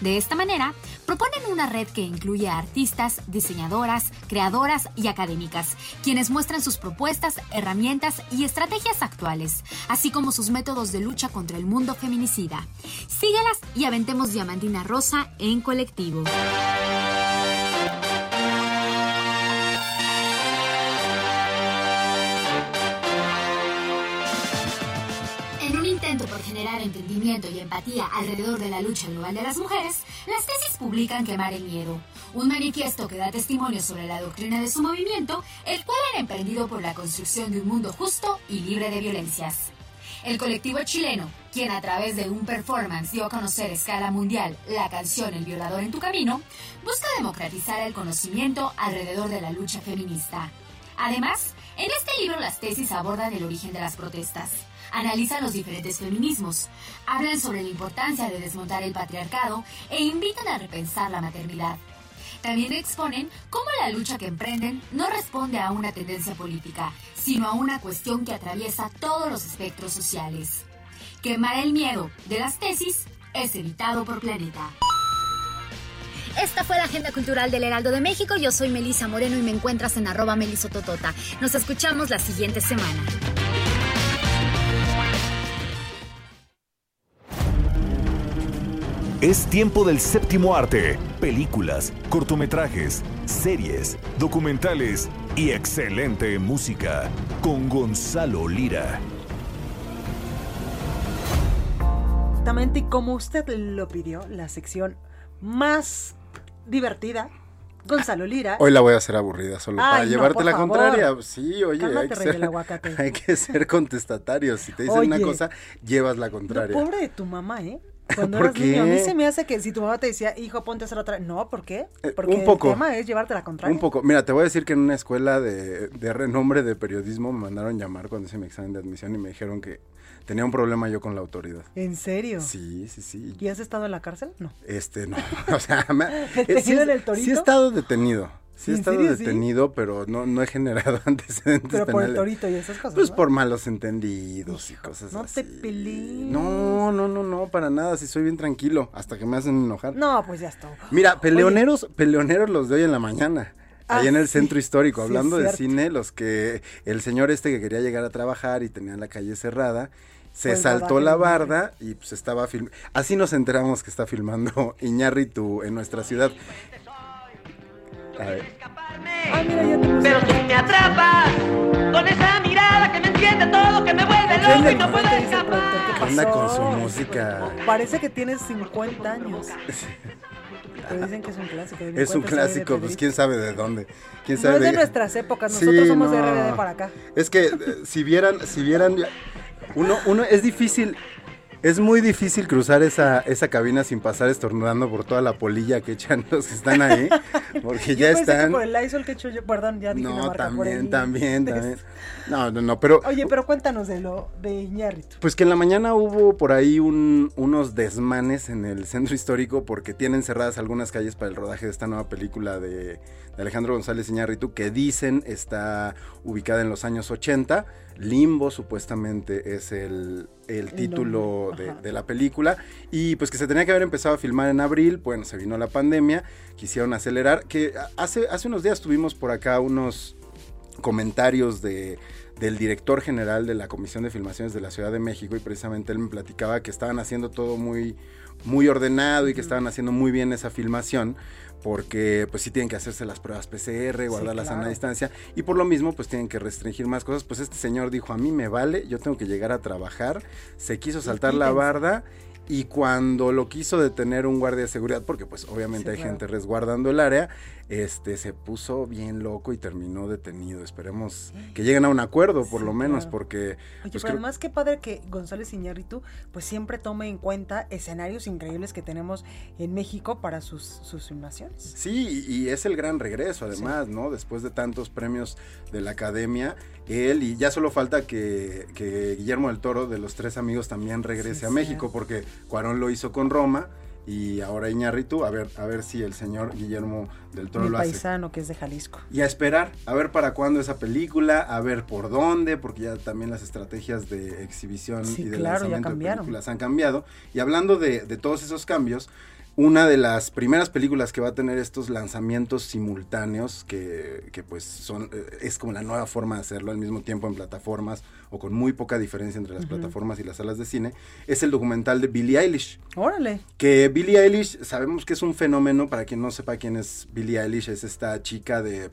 De esta manera, proponen una red que incluye a artistas, diseñadoras, creadoras y académicas, quienes muestran sus propuestas, herramientas y estrategias actuales, así como sus métodos de lucha contra el mundo feminicida. Síguelas y aventemos Diamantina Rosa en colectivo. Entendimiento y empatía alrededor de la lucha global de las mujeres, las tesis publican Quemar el Miedo, un manifiesto que da testimonio sobre la doctrina de su movimiento, el cual era emprendido por la construcción de un mundo justo y libre de violencias. El colectivo chileno, quien a través de un performance dio a conocer a escala mundial la canción El violador en tu camino, busca democratizar el conocimiento alrededor de la lucha feminista. Además, en este libro las tesis abordan el origen de las protestas, analizan los diferentes feminismos, hablan sobre la importancia de desmontar el patriarcado e invitan a repensar la maternidad. También exponen cómo la lucha que emprenden no responde a una tendencia política, sino a una cuestión que atraviesa todos los espectros sociales. Quemar el miedo de las tesis es evitado por Planeta. Esta fue la Agenda Cultural del Heraldo de México. Yo soy Melisa Moreno y me encuentras en arroba melisototota. Nos escuchamos la siguiente semana. Es tiempo del séptimo arte. Películas, cortometrajes, series, documentales y excelente música. Con Gonzalo Lira. Exactamente, y como usted lo pidió, la sección más divertida. Gonzalo Lira. Hoy la voy a hacer aburrida, solo Ay, para no, llevarte la favor. contraria. Sí, oye, hay que, ser, aguacate. hay que ser contestatarios. Si te dicen una cosa, llevas la contraria. pobre de tu mamá, ¿eh? Cuando ¿Por eras niño, a mí se me hace que si tu mamá te decía, hijo, ponte a hacer otra. No, ¿por qué? Porque Eh, un poco. el tema es llevarte la contraria. Un poco. Mira, te voy a decir que en una escuela de, de renombre de periodismo me mandaron llamar cuando hice mi examen de admisión y me dijeron que tenía un problema yo con la autoridad. ¿En serio? Sí, sí, sí. ¿Y has estado en la cárcel? No. Este, no. O sea, me- ¿Detenido sí, en el torito? sí he estado detenido. Sí he ¿En estado serio, sí? detenido, pero no, no he generado antecedentes Pero por el torito y esas cosas. Pues ¿no? por malos entendidos y cosas No así. te pelees. No, no, no, no, para nada. Sí soy bien tranquilo, hasta que me hacen enojar. No, pues ya está. Mira, peleoneros, peleoneros los de hoy en la mañana. Ah, Ahí en el sí. centro histórico, Sí, hablando de cine, los que el señor este que quería llegar a trabajar y tenía la calle cerrada, se el saltó la barda y pues estaba filmando. Así nos enteramos que está filmando Iñárritu en nuestra ciudad. A ver. Pero tú me atrapas con esa mirada que me entiende todo, que me vuelve loco y no puedo escapar. ¿qué Anda con su música. Parece que tienes 50 años. Pero dicen que es un clásico. Es un de clásico, pues quién sabe de dónde. ¿Quién No sabe es de de- nuestras épocas, Sí, nosotros somos de no. RBD para acá. Es que eh, si vieran, si vieran, uno, uno es difícil, es muy difícil cruzar esa, esa cabina sin pasar estornudando por toda la polilla que echan los que están ahí, porque Yo ya que están. por el Lysol que he hecho yo, perdón, ya dije una No, por también, el- también, también. No, no, no, pero Oye, pero cuéntanos de lo de Iñárritu. pues que en la mañana hubo por ahí un- unos desmanes en el centro histórico porque tienen cerradas algunas calles para el rodaje de esta nueva película de, de Alejandro González Iñárritu que dicen está ubicada en los años 80. Limbo supuestamente es el, el título de la película. Y pues que se tenía que haber empezado a filmar en abril, bueno, se vino la pandemia, quisieron acelerar, que hace, hace unos días tuvimos por acá unos comentarios de, del director general de la Comisión de Filmaciones de la Ciudad de México y precisamente él me platicaba que estaban haciendo todo muy, muy ordenado y que estaban haciendo muy bien esa filmación porque pues sí tienen que hacerse las pruebas PCR, guardar la sana claro. distancia y por lo mismo pues tienen que restringir más cosas, pues este señor dijo a mí me vale, yo tengo que llegar a trabajar, se quiso saltar la barda y cuando lo quiso detener un guardia de seguridad, porque pues obviamente Sí, hay claro. gente resguardando el área, este se puso bien loco y terminó detenido. Esperemos que lleguen a un acuerdo, por Sí, lo menos, claro. porque Oye, pues, pero creo- además qué padre que González Iñárritu pues siempre tome en cuenta escenarios increíbles que tenemos en México para sus, sus filmaciones. Sí, y es el gran regreso, además, ¿no? Después de tantos premios de la academia, él, y ya solo falta que, que Guillermo del Toro, de los tres amigos, también regrese Sí, a México, porque Cuarón lo hizo con Roma, y ahora Iñárritu, a ver, a ver si el señor Guillermo del Toro Mi lo hace. paisano que es de Jalisco. Y a esperar, a ver para cuándo esa película, a ver por dónde, porque ya también las estrategias de exhibición Sí, y de claro, ya lanzamiento de películas han cambiado. Y hablando de, de todos esos cambios, una de las primeras películas que va a tener estos lanzamientos simultáneos, que, que pues son, eh, es como la nueva forma de hacerlo al mismo tiempo en plataformas o con muy poca diferencia entre las plataformas y las salas de cine, es el documental de Billie Eilish. Órale. Que Billie Eilish, sabemos que es un fenómeno, para quien no sepa quién es Billie Eilish, es esta chica de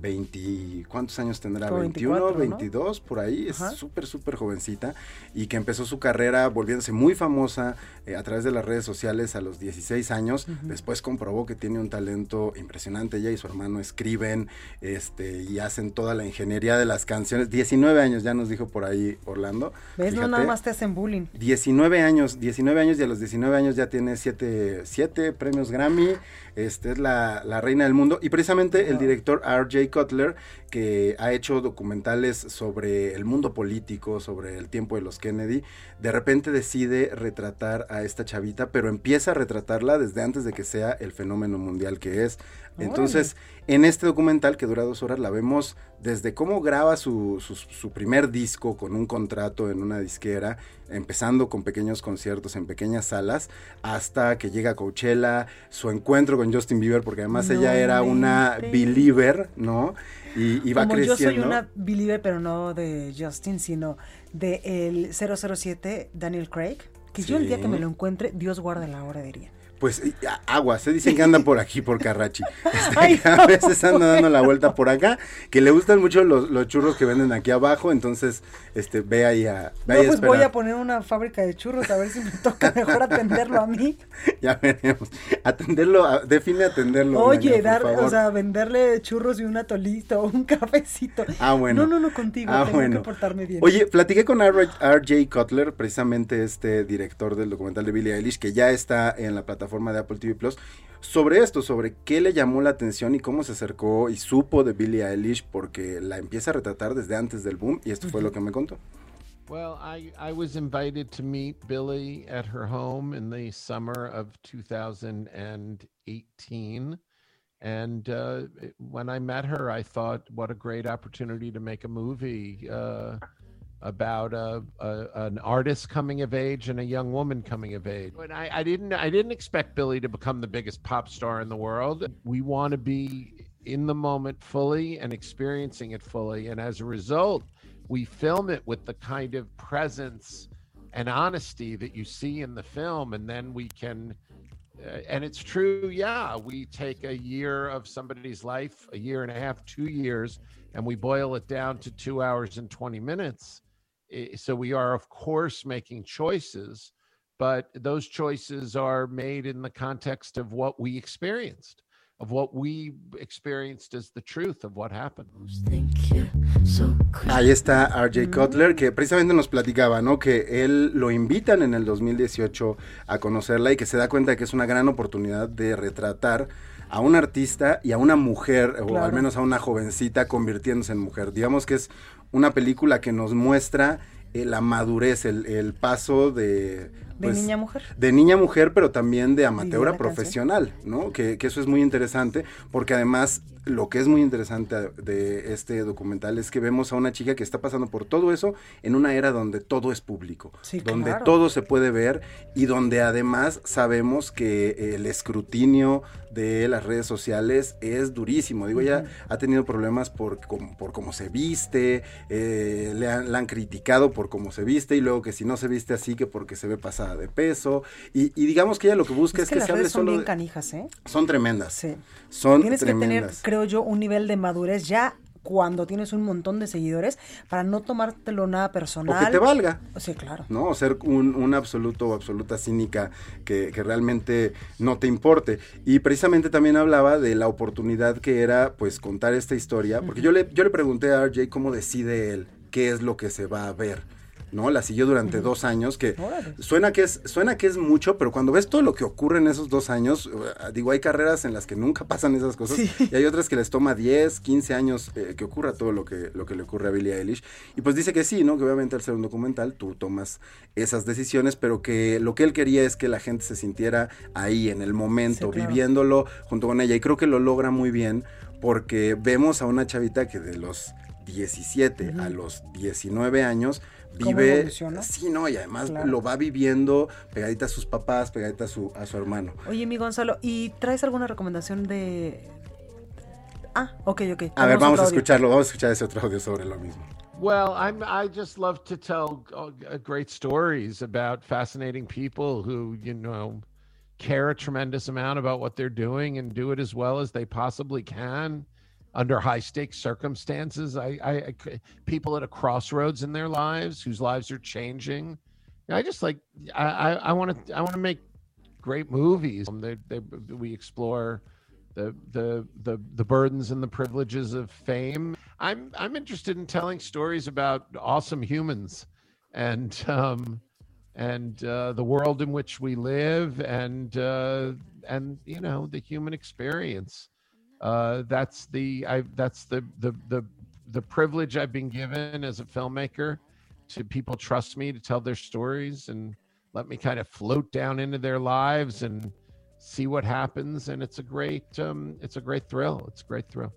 20, ¿cuántos años tendrá? Como 21, 24, ¿no? 22, por ahí, es súper, súper jovencita y que empezó su carrera volviéndose muy famosa eh, a través de las redes sociales a los 16 años, después comprobó que tiene un talento impresionante, ella y su hermano escriben este, y hacen toda la ingeniería de las canciones, 19 años ya nos dijo por ahí Orlando. ¿Ves? No nada más te hacen bullying. 19 años, 19 años y a los 19 años ya tiene 7 siete premios Grammy, este es la, la reina del mundo y precisamente el director R.J. Cutler que ha hecho documentales sobre el mundo político, sobre el tiempo de los Kennedy, de repente decide retratar a esta chavita, pero empieza a retratarla desde antes de que sea el fenómeno mundial que es. Entonces, en este documental que dura dos horas la vemos desde cómo graba su, su, su primer disco con un contrato en una disquera, empezando con pequeños conciertos en pequeñas salas, hasta que llega a Coachella, su encuentro con Justin Bieber, porque además No ella era una believer, ¿no? Y, va Como creciendo. yo soy una believer, pero no de Justin, sino de el 007 Daniel Craig, que yo el día que me lo encuentre, Dios guarde la hora, diría. Pues agua, se dicen que anda por aquí, por Carrachi. Este, que a veces anda dando la vuelta por acá, que le gustan mucho los, los churros que venden aquí abajo, entonces este ve ahí a, ve No, ahí a pues voy a poner una fábrica de churros, a ver si me toca mejor atenderlo a mí. Ya veremos. Atenderlo, a- define atenderlo. Oye, por dar, favor. o sea, venderle churros y un atolito o un cafecito. Ah, bueno. No, no, no, contigo, Ah, tengo bueno. que portarme bien. Oye, platiqué con R- RJ Cutler, precisamente este director del documental de Billie Eilish, que ya está en la plataforma de Apple TV Plus, sobre esto, sobre qué le llamó la atención y cómo se acercó y supo de Billie Eilish, porque la empieza a retratar desde antes del boom, y esto fue lo que me contó. Well, I, I was invited to meet Billy at her home in the summer of 2018. And uh, when I met her, I thought, what a great opportunity to make a movie uh, about a, a, an artist coming of age and a young woman coming of age. And I, I didn't I didn't expect Billy to become the biggest pop star in the world. We want to be in the moment fully and experiencing it fully. And as a result, we film it with the kind of presence and honesty that you see in the film and then we can uh, and it's true yeah we take a year of somebody's life a year and a half two years and we boil it down to two hours and 20 minutes so we are of course making choices but those choices are made in the context of what we experienced of what we experienced as the truth of what happened Ahí está RJ Cutler, que precisamente nos platicaba, ¿no? Que él lo invitan en el 2018 a conocerla y que se da cuenta de que es una gran oportunidad de retratar a un artista y a una mujer, o Claro. al menos a una jovencita convirtiéndose en mujer. Digamos que es una película que nos muestra eh, la madurez, el, el paso de... De pues, niña mujer. de niña mujer, pero también de amateur a canción. profesional, ¿no? Que, que eso es muy interesante, porque además lo que es muy interesante de este documental es que vemos a una chica que está pasando por todo eso en una era donde todo es público, Sí, donde claro. todo se puede ver y donde además sabemos que el escrutinio de las redes sociales es durísimo. Digo, ella ha tenido problemas por, por cómo se viste, eh, le, han, la han criticado por cómo se viste y luego que si no se viste así que porque se ve de peso. Y, y digamos que ella lo que busca es, Es que que, las se hable son solo bien de- canijas, ¿eh? Son tremendas. Sí. Son Tienes que tener, creo yo, un nivel de madurez ya cuando tienes un montón de seguidores para no tomártelo nada personal. O que te valga. Sí, claro. ¿no? O ser un, un absoluto o absoluta cínica que, que realmente no te importe. Y precisamente también hablaba de la oportunidad que era, pues, contar esta historia. Porque yo le, yo le pregunté a RJ cómo decide él qué es lo que se va a ver. ¿No? La siguió durante dos años, que Órale. suena que, es, suena que es mucho, pero cuando ves todo lo que ocurre en esos dos años, eh, digo, hay carreras en las que nunca pasan esas cosas, y hay otras que les toma 10, 15 años eh, que ocurra todo lo que, lo que le ocurre a Billie Eilish. Y pues dice que sí, ¿no? Que obviamente al ser un documental tú tomas esas decisiones, pero que lo que él quería es que la gente se sintiera ahí, en el momento, Sí, claro. viviéndolo junto con ella. Y creo que lo logra muy bien porque vemos a una chavita que de los 17 a los 19 años ¿Cómo vive sí no y además Claro. lo va viviendo pegadita a sus papás pegadita a su a su hermano Oye, mi Gonzalo, ¿y traes alguna recomendación de...? Ah, ok, ok. a ver vamos a escucharlo vamos a escuchar ese otro audio sobre lo mismo Well, I'm I just love to tell uh, uh, great stories about fascinating people who, you know, care a tremendous amount about what they're doing and do it as well as they possibly can. Under high stakes circumstances. I, I, I people at a crossroads in their lives whose lives are changing. I just like I I want to I want to make great movies. Um, they, they, we explore the the the the burdens and the privileges of fame. I'm I'm interested in telling stories about awesome humans and um and uh, the world in which we live and uh, and you know the human experience. Uh, that's the I that's the the the the privilege I've been given as a filmmaker to people trust me to tell their stories and let me kind of float down into their lives and see what happens. And it's a great um, it's a great thrill. It's a great thrill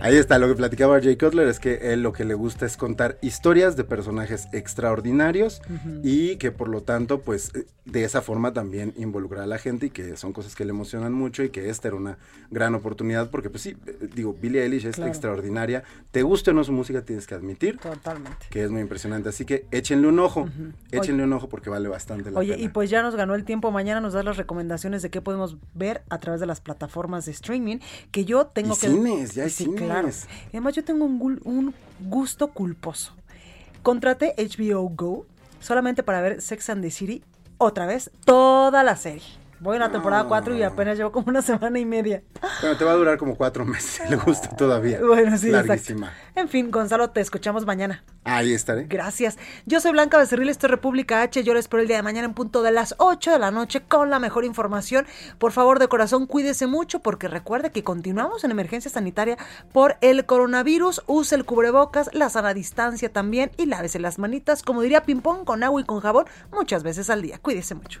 Ahí está, lo que platicaba Jay Cutler es que él lo que le gusta es contar historias de personajes extraordinarios y que por lo tanto, pues de esa forma también involucrar a la gente y que son cosas que le emocionan mucho y que esta era una gran oportunidad porque pues sí, eh, digo, Billie Eilish es extraordinaria. Te guste o no su música, tienes que admitir. Totalmente. Que es muy impresionante. Así que échenle un ojo, échenle un ojo porque vale bastante la Oye, pena. y pues ya nos ganó el tiempo. Mañana nos das las recomendaciones de qué podemos ver a través de las plataformas de streaming que yo tengo Y que... cines, ya hay Sí, claro. Y además yo tengo un, un gusto culposo. Contraté HBO Go solamente para ver Sex and the City otra vez, toda la serie. Voy en la temporada 4 y apenas llevo como una semana y media. Bueno, te va a durar como cuatro meses, le gusta todavía. Bueno, sí, exacto. Larguísima. En fin, Gonzalo, te escuchamos mañana. Ahí estaré. Gracias. Yo soy Blanca Becerril, esto es República H. Yo les espero el día de mañana en punto de las 8 de la noche con la mejor información. Por favor, de corazón, cuídese mucho porque recuerde que continuamos en emergencia sanitaria por el coronavirus. Use el cubrebocas, la sana distancia también y lávese las manitas, como diría Ping Pong, con agua y con jabón muchas veces al día. Cuídese mucho.